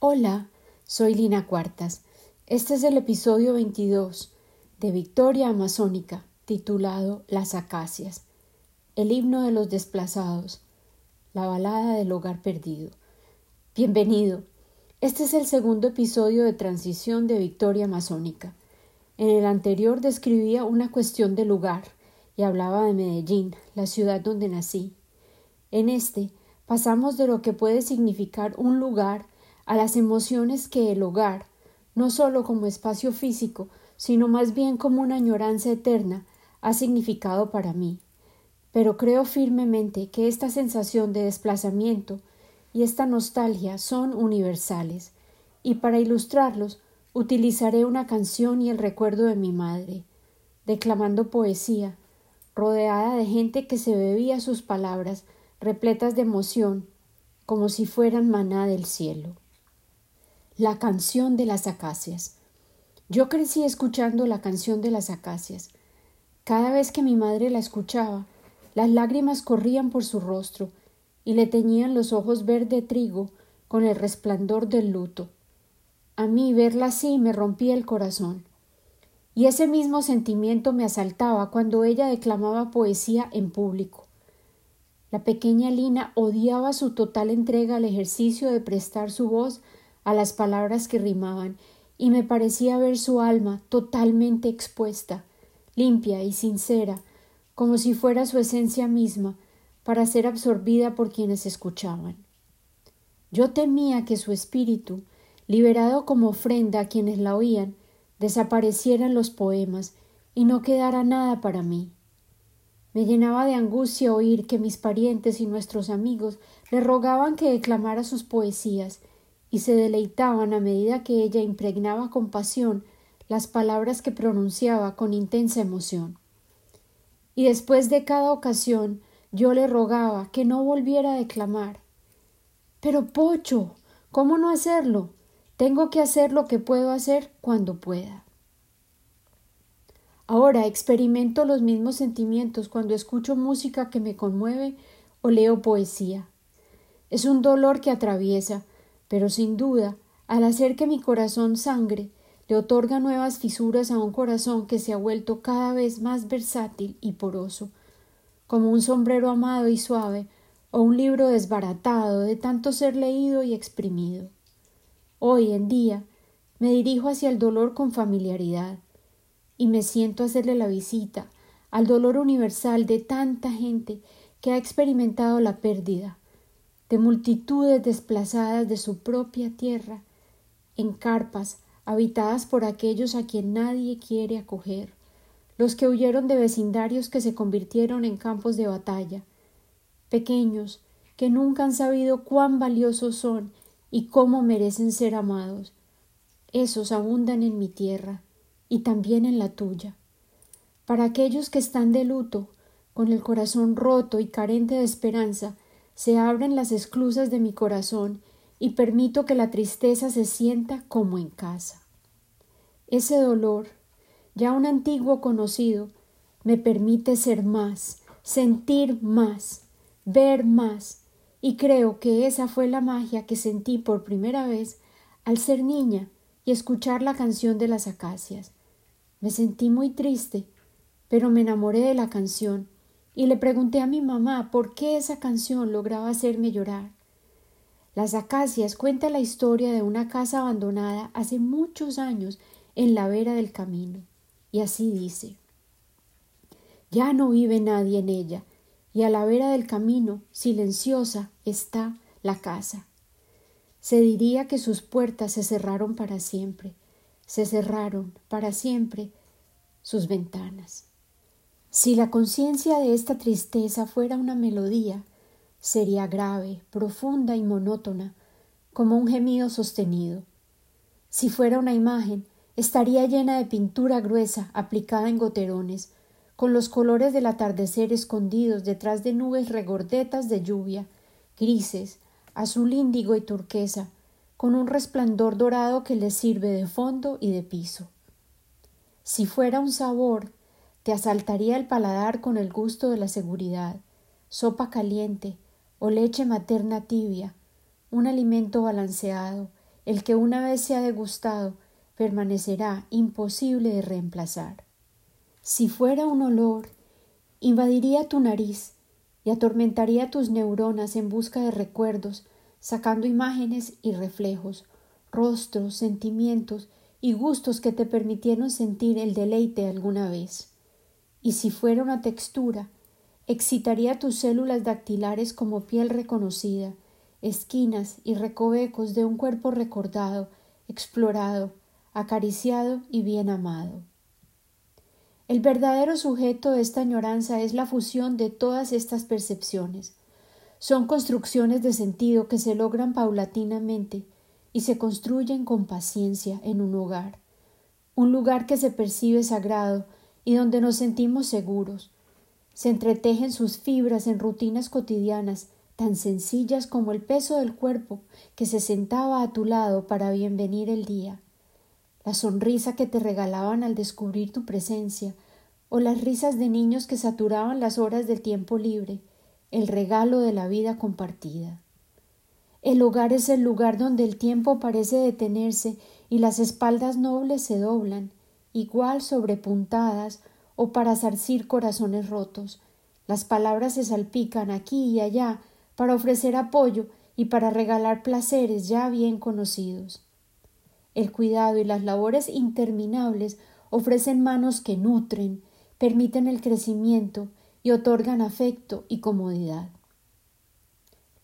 Hola, soy Lina Cuartas. Este es el episodio 22 de Victoria Amazónica, titulado Las Acacias, el himno de los desplazados, la balada del hogar perdido. Bienvenido. Este es el segundo episodio de transición de Victoria Amazónica. En el anterior describía una cuestión de lugar y hablaba de Medellín, la ciudad donde nací. En este pasamos de lo que puede significar un lugar a las emociones que el hogar, no solo como espacio físico, sino más bien como una añoranza eterna, ha significado para mí. Pero creo firmemente que esta sensación de desplazamiento y esta nostalgia son universales, y para ilustrarlos utilizaré una canción y el recuerdo de mi madre, declamando poesía, rodeada de gente que se bebía sus palabras, repletas de emoción, como si fueran maná del cielo. La canción de las acacias. Yo crecí escuchando la canción de las acacias. Cada vez que mi madre la escuchaba, las lágrimas corrían por su rostro y le teñían los ojos verde trigo con el resplandor del luto. A mí verla así me rompía el corazón. Y ese mismo sentimiento me asaltaba cuando ella declamaba poesía en público. La pequeña Lina odiaba su total entrega al ejercicio de prestar su voz a las palabras que rimaban, y me parecía ver su alma totalmente expuesta, limpia y sincera, como si fuera su esencia misma, para ser absorbida por quienes escuchaban. Yo temía que su espíritu, liberado como ofrenda a quienes la oían, desapareciera en los poemas y no quedara nada para mí. Me llenaba de angustia oír que mis parientes y nuestros amigos le rogaban que declamara sus poesías y se deleitaban a medida que ella impregnaba con pasión las palabras que pronunciaba con intensa emoción. Y después de cada ocasión yo le rogaba que no volviera a declamar. Pero Pocho, ¿cómo no hacerlo? Tengo que hacer lo que puedo hacer cuando pueda. Ahora experimento los mismos sentimientos cuando escucho música que me conmueve o leo poesía. Es un dolor que atraviesa, pero sin duda, al hacer que mi corazón sangre, le otorga nuevas fisuras a un corazón que se ha vuelto cada vez más versátil y poroso, como un sombrero amado y suave, o un libro desbaratado de tanto ser leído y exprimido. Hoy en día me dirijo hacia el dolor con familiaridad, y me siento a hacerle la visita al dolor universal de tanta gente que ha experimentado la pérdida, de multitudes desplazadas de su propia tierra, en carpas habitadas por aquellos a quien nadie quiere acoger, los que huyeron de vecindarios que se convirtieron en campos de batalla, pequeños que nunca han sabido cuán valiosos son y cómo merecen ser amados. Esos abundan en mi tierra, y también en la tuya. Para aquellos que están de luto, con el corazón roto y carente de esperanza, se abren las esclusas de mi corazón y permito que la tristeza se sienta como en casa. Ese dolor, ya un antiguo conocido, me permite ser más, sentir más, ver más, y creo que esa fue la magia que sentí por primera vez al ser niña y escuchar la canción de las acacias. Me sentí muy triste, pero me enamoré de la canción y le pregunté a mi mamá por qué esa canción lograba hacerme llorar. Las acacias cuenta la historia de una casa abandonada hace muchos años en la vera del camino, y así dice Ya no vive nadie en ella, y a la vera del camino, silenciosa, está la casa. Se diría que sus puertas se cerraron para siempre, se cerraron para siempre sus ventanas. Si la conciencia de esta tristeza fuera una melodía, sería grave, profunda y monótona, como un gemido sostenido. Si fuera una imagen, estaría llena de pintura gruesa aplicada en goterones, con los colores del atardecer escondidos detrás de nubes regordetas de lluvia, grises, azul índigo y turquesa, con un resplandor dorado que le sirve de fondo y de piso. Si fuera un sabor, te asaltaría el paladar con el gusto de la seguridad, sopa caliente o leche materna tibia, un alimento balanceado, el que una vez se ha degustado, permanecerá imposible de reemplazar. Si fuera un olor, invadiría tu nariz y atormentaría tus neuronas en busca de recuerdos, sacando imágenes y reflejos, rostros, sentimientos y gustos que te permitieron sentir el deleite alguna vez. Y si fuera una textura, excitaría tus células dactilares como piel reconocida, esquinas y recovecos de un cuerpo recordado, explorado, acariciado y bien amado. El verdadero sujeto de esta añoranza es la fusión de todas estas percepciones. Son construcciones de sentido que se logran paulatinamente y se construyen con paciencia en un hogar, un lugar que se percibe sagrado y donde nos sentimos seguros. Se entretejen sus fibras en rutinas cotidianas tan sencillas como el peso del cuerpo que se sentaba a tu lado para bienvenir el día, la sonrisa que te regalaban al descubrir tu presencia, o las risas de niños que saturaban las horas del tiempo libre, el regalo de la vida compartida. El hogar es el lugar donde el tiempo parece detenerse y las espaldas nobles se doblan, igual sobrepuntadas o para zarcir corazones rotos. Las palabras se salpican aquí y allá para ofrecer apoyo y para regalar placeres ya bien conocidos. El cuidado y las labores interminables ofrecen manos que nutren, permiten el crecimiento y otorgan afecto y comodidad.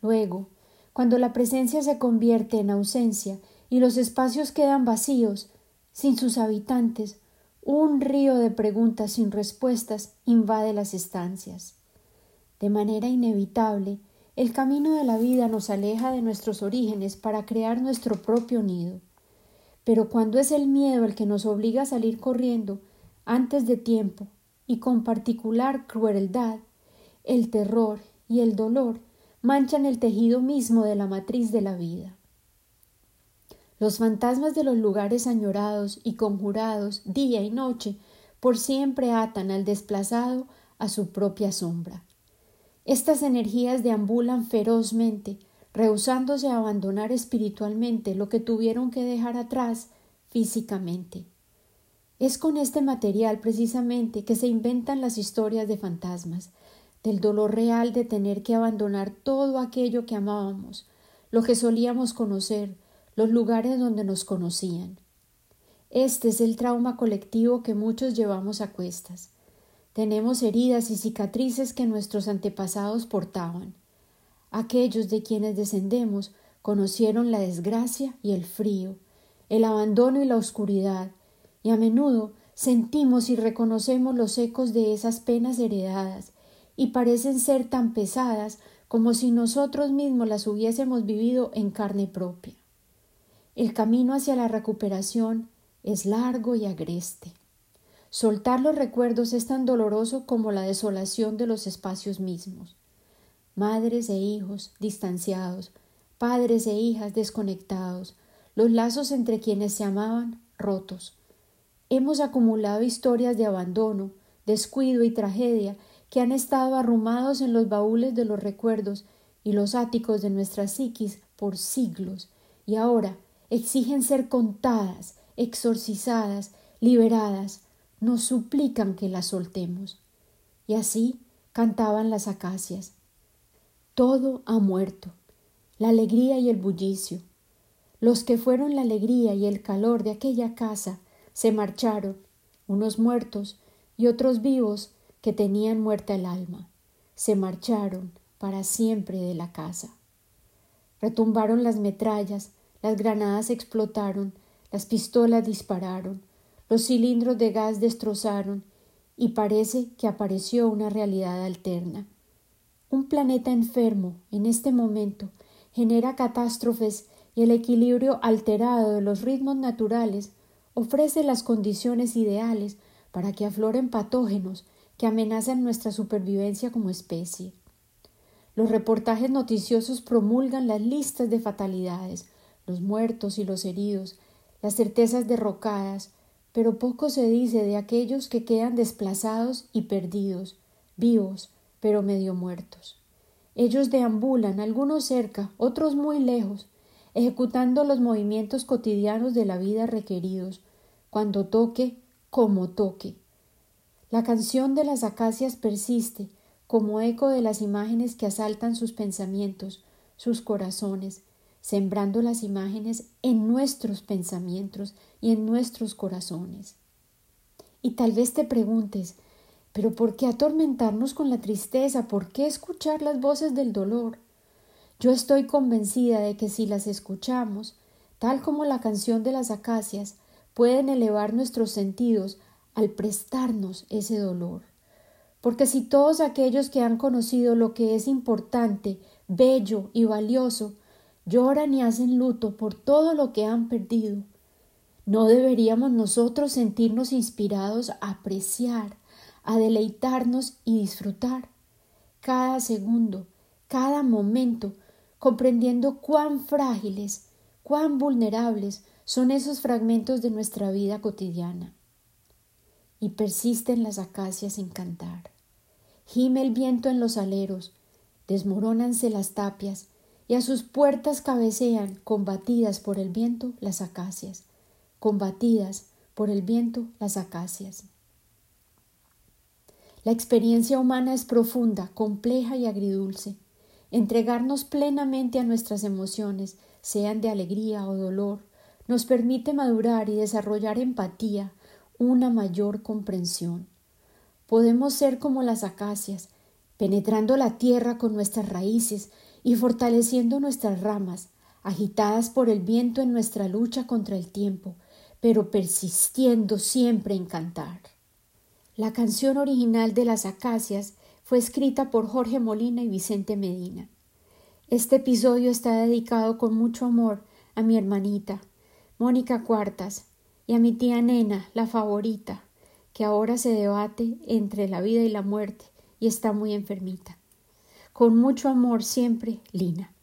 Luego, cuando la presencia se convierte en ausencia y los espacios quedan vacíos, sin sus habitantes, un río de preguntas sin respuestas invade las estancias. De manera inevitable, el camino de la vida nos aleja de nuestros orígenes para crear nuestro propio nido. Pero cuando es el miedo el que nos obliga a salir corriendo antes de tiempo y con particular crueldad, el terror y el dolor manchan el tejido mismo de la matriz de la vida. Los fantasmas de los lugares añorados y conjurados día y noche por siempre atan al desplazado a su propia sombra. Estas energías deambulan ferozmente, rehusándose a abandonar espiritualmente lo que tuvieron que dejar atrás físicamente. Es con este material precisamente que se inventan las historias de fantasmas, del dolor real de tener que abandonar todo aquello que amábamos, lo que solíamos conocer, los lugares donde nos conocían. Este es el trauma colectivo que muchos llevamos a cuestas. Tenemos heridas y cicatrices que nuestros antepasados portaban. Aquellos de quienes descendemos conocieron la desgracia y el frío, el abandono y la oscuridad, y a menudo sentimos y reconocemos los ecos de esas penas heredadas, y parecen ser tan pesadas como si nosotros mismos las hubiésemos vivido en carne propia. El camino hacia la recuperación es largo y agreste. Soltar los recuerdos es tan doloroso como la desolación de los espacios mismos. Madres e hijos distanciados, padres e hijas desconectados, los lazos entre quienes se amaban rotos. Hemos acumulado historias de abandono, descuido y tragedia que han estado arrumados en los baúles de los recuerdos y los áticos de nuestra psiquis por siglos, y ahora exigen ser contadas, exorcizadas, liberadas, nos suplican que las soltemos. Y así cantaban las acacias. Todo ha muerto, la alegría y el bullicio. Los que fueron la alegría y el calor de aquella casa se marcharon, unos muertos y otros vivos que tenían muerta el alma. Se marcharon para siempre de la casa. Retumbaron las metrallas, las granadas explotaron, las pistolas dispararon, los cilindros de gas destrozaron y parece que apareció una realidad alterna. Un planeta enfermo, en este momento, genera catástrofes y el equilibrio alterado de los ritmos naturales ofrece las condiciones ideales para que afloren patógenos que amenazan nuestra supervivencia como especie. Los reportajes noticiosos promulgan las listas de fatalidades, los muertos y los heridos, las certezas derrocadas, pero poco se dice de aquellos que quedan desplazados y perdidos, vivos, pero medio muertos. Ellos deambulan, algunos cerca, otros muy lejos, ejecutando los movimientos cotidianos de la vida requeridos, cuando toque, como toque. La canción de las acacias persiste, como eco de las imágenes que asaltan sus pensamientos, sus corazones, sembrando las imágenes en nuestros pensamientos y en nuestros corazones. Y tal vez te preguntes, pero ¿por qué atormentarnos con la tristeza? ¿Por qué escuchar las voces del dolor? Yo estoy convencida de que si las escuchamos, tal como la canción de las acacias, pueden elevar nuestros sentidos al prestarnos ese dolor. Porque si todos aquellos que han conocido lo que es importante, bello y valioso, lloran y hacen luto por todo lo que han perdido, ¿no deberíamos nosotros sentirnos inspirados a apreciar, a deleitarnos y disfrutar cada segundo, cada momento comprendiendo cuán frágiles, cuán vulnerables son esos fragmentos de nuestra vida cotidiana. Y persisten las acacias sin cantar. Gime el viento en los aleros, desmorónanse las tapias, y a sus puertas cabecean, combatidas por el viento, las acacias, combatidas por el viento, las acacias. La experiencia humana es profunda, compleja y agridulce. Entregarnos plenamente a nuestras emociones, sean de alegría o dolor, nos permite madurar y desarrollar empatía, una mayor comprensión. Podemos ser como las acacias, penetrando la tierra con nuestras raíces y fortaleciendo nuestras ramas, agitadas por el viento en nuestra lucha contra el tiempo, pero persistiendo siempre en cantar. La canción original de las acacias fue escrita por Jorge Molina y Vicente Medina. Este episodio está dedicado con mucho amor a mi hermanita, Mónica Cuartas, y a mi tía Nena, la favorita, que ahora se debate entre la vida y la muerte y está muy enfermita. Con mucho amor siempre, Lina.